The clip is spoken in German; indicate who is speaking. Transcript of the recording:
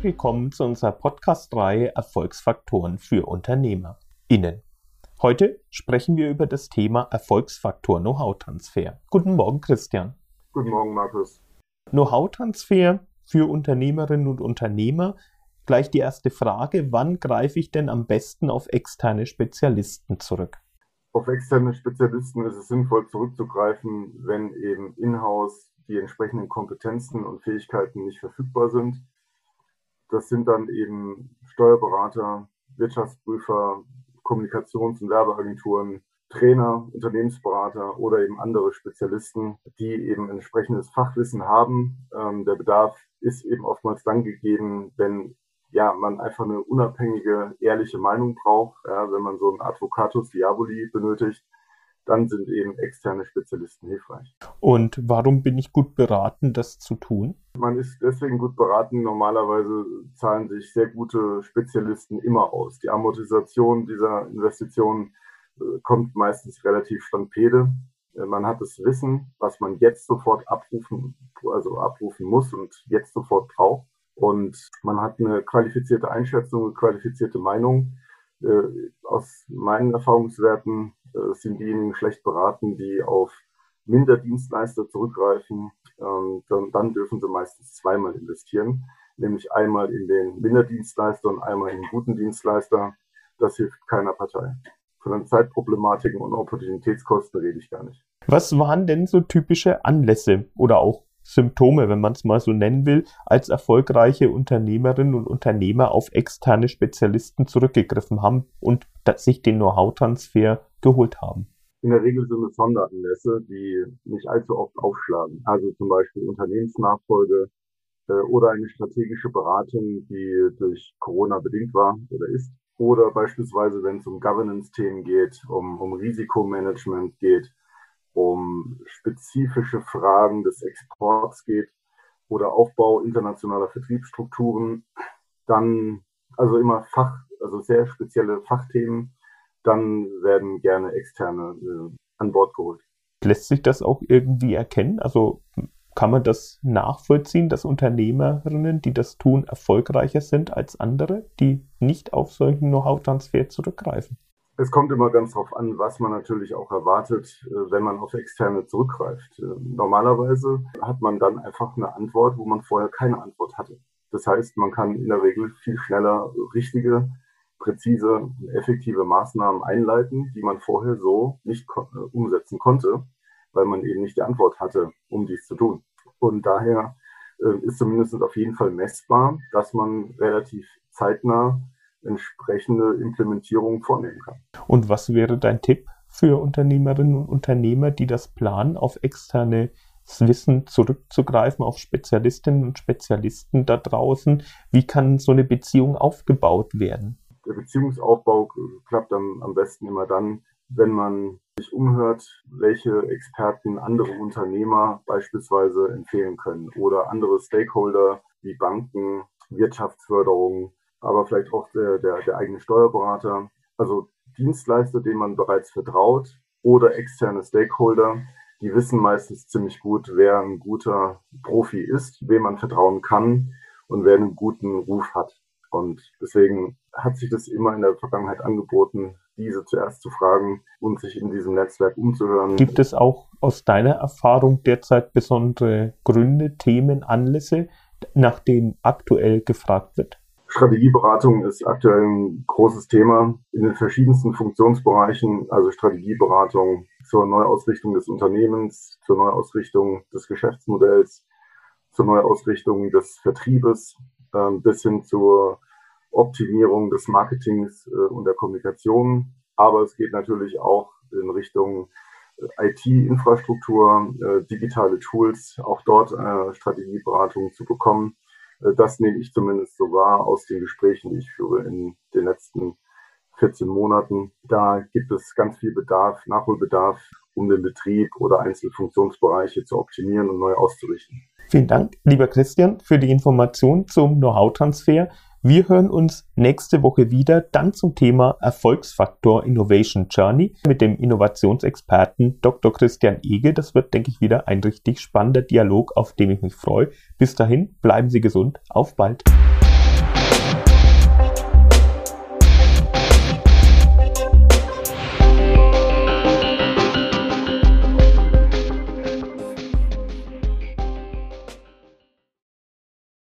Speaker 1: Herzlich willkommen zu unserer Podcast-Reihe Erfolgsfaktoren für UnternehmerInnen. Heute sprechen wir über das Thema Erfolgsfaktor Know-how-Transfer. Guten Morgen, Christian.
Speaker 2: Guten Morgen, Markus.
Speaker 1: Know-how-Transfer für Unternehmerinnen und Unternehmer. Gleich die erste Frage, wann greife ich denn am besten auf externe Spezialisten zurück?
Speaker 2: Auf externe Spezialisten ist es sinnvoll zurückzugreifen, wenn eben in-house die entsprechenden Kompetenzen und Fähigkeiten nicht verfügbar sind. Das sind dann eben Steuerberater, Wirtschaftsprüfer, Kommunikations- und Werbeagenturen, Trainer, Unternehmensberater oder eben andere Spezialisten, die eben entsprechendes Fachwissen haben. Ähm, der Bedarf ist eben oftmals dann gegeben, wenn ja, man einfach eine unabhängige, ehrliche Meinung braucht. Ja, wenn man so einen Advocatus Diaboli benötigt, dann sind eben externe Spezialisten hilfreich.
Speaker 1: Und warum bin ich gut beraten, das zu tun?
Speaker 2: Man ist deswegen gut beraten. Normalerweise zahlen sich sehr gute Spezialisten immer aus. Die Amortisation dieser Investitionen äh, kommt meistens relativ stampede. Äh, man hat das Wissen, was man jetzt sofort abrufen, also abrufen muss und jetzt sofort braucht. Und man hat eine qualifizierte Einschätzung, eine qualifizierte Meinung. Äh, aus meinen Erfahrungswerten äh, sind diejenigen schlecht beraten, die auf Minderdienstleister zurückgreifen. Ähm, dann, dann dürfen sie meistens zweimal investieren, nämlich einmal in den Minderdienstleister und einmal in den guten Dienstleister. Das hilft keiner Partei. Von den Zeitproblematiken und Opportunitätskosten rede ich gar nicht.
Speaker 1: Was waren denn so typische Anlässe oder auch Symptome, wenn man es mal so nennen will, als erfolgreiche Unternehmerinnen und Unternehmer auf externe Spezialisten zurückgegriffen haben und sich den Know-how-Transfer geholt haben?
Speaker 2: In der Regel sind es Sonderanlässe, die nicht allzu oft aufschlagen. Also zum Beispiel Unternehmensnachfolge äh, oder eine strategische Beratung, die durch Corona bedingt war oder ist. Oder beispielsweise, wenn es um Governance-Themen geht, um, um Risikomanagement geht, um spezifische Fragen des Exports geht oder Aufbau internationaler Vertriebsstrukturen, dann also immer Fach, also sehr spezielle Fachthemen, dann werden gerne externe äh, an Bord geholt.
Speaker 1: Lässt sich das auch irgendwie erkennen? Also kann man das nachvollziehen, dass Unternehmerinnen, die das tun, erfolgreicher sind als andere, die nicht auf solchen Know-how-Transfer zurückgreifen?
Speaker 2: Es kommt immer ganz darauf an, was man natürlich auch erwartet, äh, wenn man auf externe zurückgreift. Äh, normalerweise hat man dann einfach eine Antwort, wo man vorher keine Antwort hatte. Das heißt, man kann in der Regel viel schneller richtige, präzise und effektive Maßnahmen einleiten, die man vorher so nicht äh, umsetzen konnte, weil man eben nicht die Antwort hatte, um dies zu tun. Und daher ist zumindest auf jeden Fall messbar, dass man relativ zeitnah entsprechende Implementierung vornehmen kann.
Speaker 1: Und was wäre dein Tipp für Unternehmerinnen und Unternehmer, die das planen, auf externe Wissen zurückzugreifen, auf Spezialistinnen und Spezialisten da draußen? Wie kann so eine Beziehung aufgebaut werden?
Speaker 2: Der Beziehungsaufbau klappt am, am besten immer dann, wenn man sich umhört, welche Experten andere Unternehmer beispielsweise empfehlen können oder andere Stakeholder wie Banken, Wirtschaftsförderung, aber vielleicht auch der, der, der eigene Steuerberater. Also Dienstleister, denen man bereits vertraut oder externe Stakeholder, die wissen meistens ziemlich gut, wer ein guter Profi ist, wem man vertrauen kann und wer einen guten Ruf hat. Und deswegen hat sich das immer in der Vergangenheit angeboten, diese zuerst zu fragen und sich in diesem Netzwerk umzuhören.
Speaker 1: Gibt es auch aus deiner Erfahrung derzeit besondere Gründe, Themen, Anlässe, nach denen aktuell gefragt wird?
Speaker 2: Strategieberatung ist aktuell ein großes Thema in den verschiedensten Funktionsbereichen, also Strategieberatung zur Neuausrichtung des Unternehmens, zur Neuausrichtung des Geschäftsmodells, zur Neuausrichtung des Vertriebes äh, bis hin zur Optimierung des Marketings äh, und der Kommunikation. Aber es geht natürlich auch in Richtung äh, IT-Infrastruktur, äh, digitale Tools, auch dort Strategieberatung zu bekommen das nehme ich zumindest so wahr aus den Gesprächen, die ich führe in den letzten 14 Monaten. Da gibt es ganz viel Bedarf, Nachholbedarf, um den Betrieb oder einzelne Funktionsbereiche zu optimieren und neu auszurichten.
Speaker 1: Vielen Dank, lieber Christian, für die Information zum Know-how-Transfer. Wir hören uns nächste Woche wieder, dann zum Thema Erfolgsfaktor Innovation Journey mit dem Innovationsexperten Dr. Christian Ege. Das wird, denke ich, wieder ein richtig spannender Dialog, auf den ich mich freue. Bis dahin, bleiben Sie gesund. Auf bald.